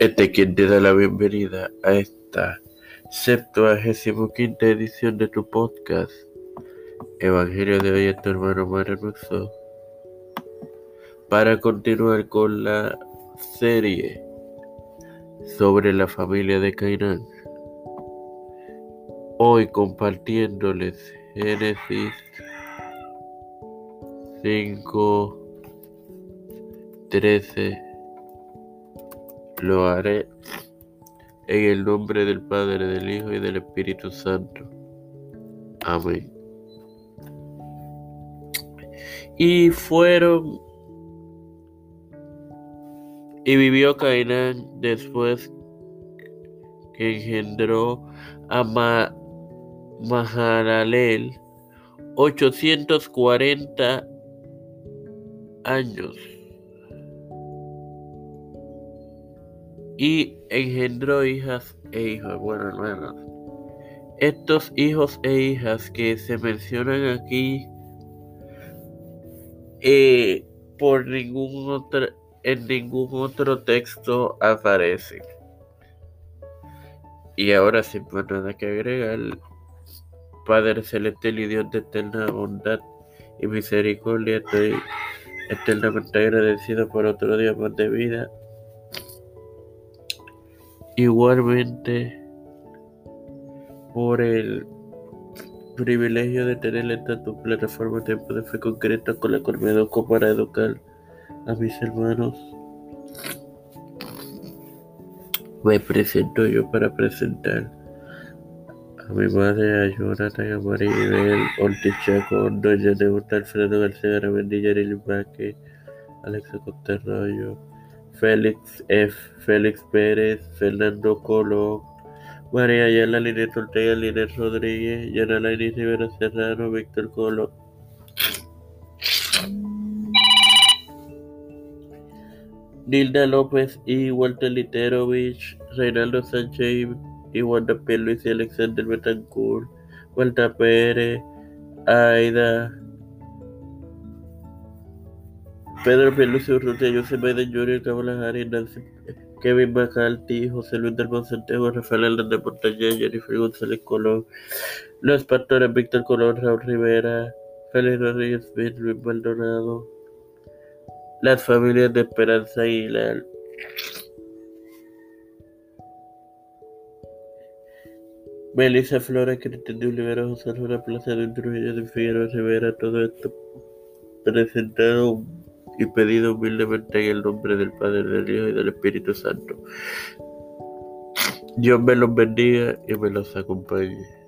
Este quien te da la bienvenida a esta septuagésimo quinta edición de tu podcast. Evangelio de hoy es tu hermano Maranuxo. Para continuar con la serie sobre la familia de Cainán. Hoy compartiéndoles Génesis 5, 13 lo haré en el nombre del Padre, del Hijo y del Espíritu Santo. Amén. Y fueron y vivió Cainán después que engendró a Mahalalel 840 años. Y engendró hijas e hijos. Bueno, hermanos, estos hijos e hijas que se mencionan aquí eh, por ningún otro, en ningún otro texto aparecen. Y ahora sin más nada que agregar, Padre Celestial y Dios de eterna bondad y misericordia, estoy eternamente agradecido por otro día más de vida Igualmente, por el privilegio de tener esta tu plataforma Tiempo de Fe concreta con la cual me educo para educar a mis hermanos. Me presento yo para presentar a mi madre, a Jonathan, a Maribel, Ortiz Chaco, Doña Neuta, Alfredo García Garabendilla, Baque, Alexa Costerroyo, Félix F., Félix Pérez, Fernando Colo, María Ayala, Linet Ortega, Linet Rodríguez, Yana Lainez Rivera Serrano, Víctor Colo. Nilda López y Walter Literovich, Reinaldo Sánchez y Wanda P. Luis y Alexander Betancourt, Walter Pérez, Aida, Pedro Pelusi Urrutia, José Biden Jr., Kamala Harris, Nancy, Kevin McCarthy, José Luis del Santiago, Rafael Hernández Portalla, Jennifer González Colón, Los Pastores, Víctor Colón, Raúl Rivera, Félix Rodríguez Luis Maldonado, las familias de Esperanza Aguilar. Melissa Flores, Cristian de Olivera, José Luna Plaza de Trujillo de Figueroa Rivera, todo esto presentado y pedido humildemente en el nombre del Padre, del Hijo y del Espíritu Santo. Dios me los bendiga y me los acompañe.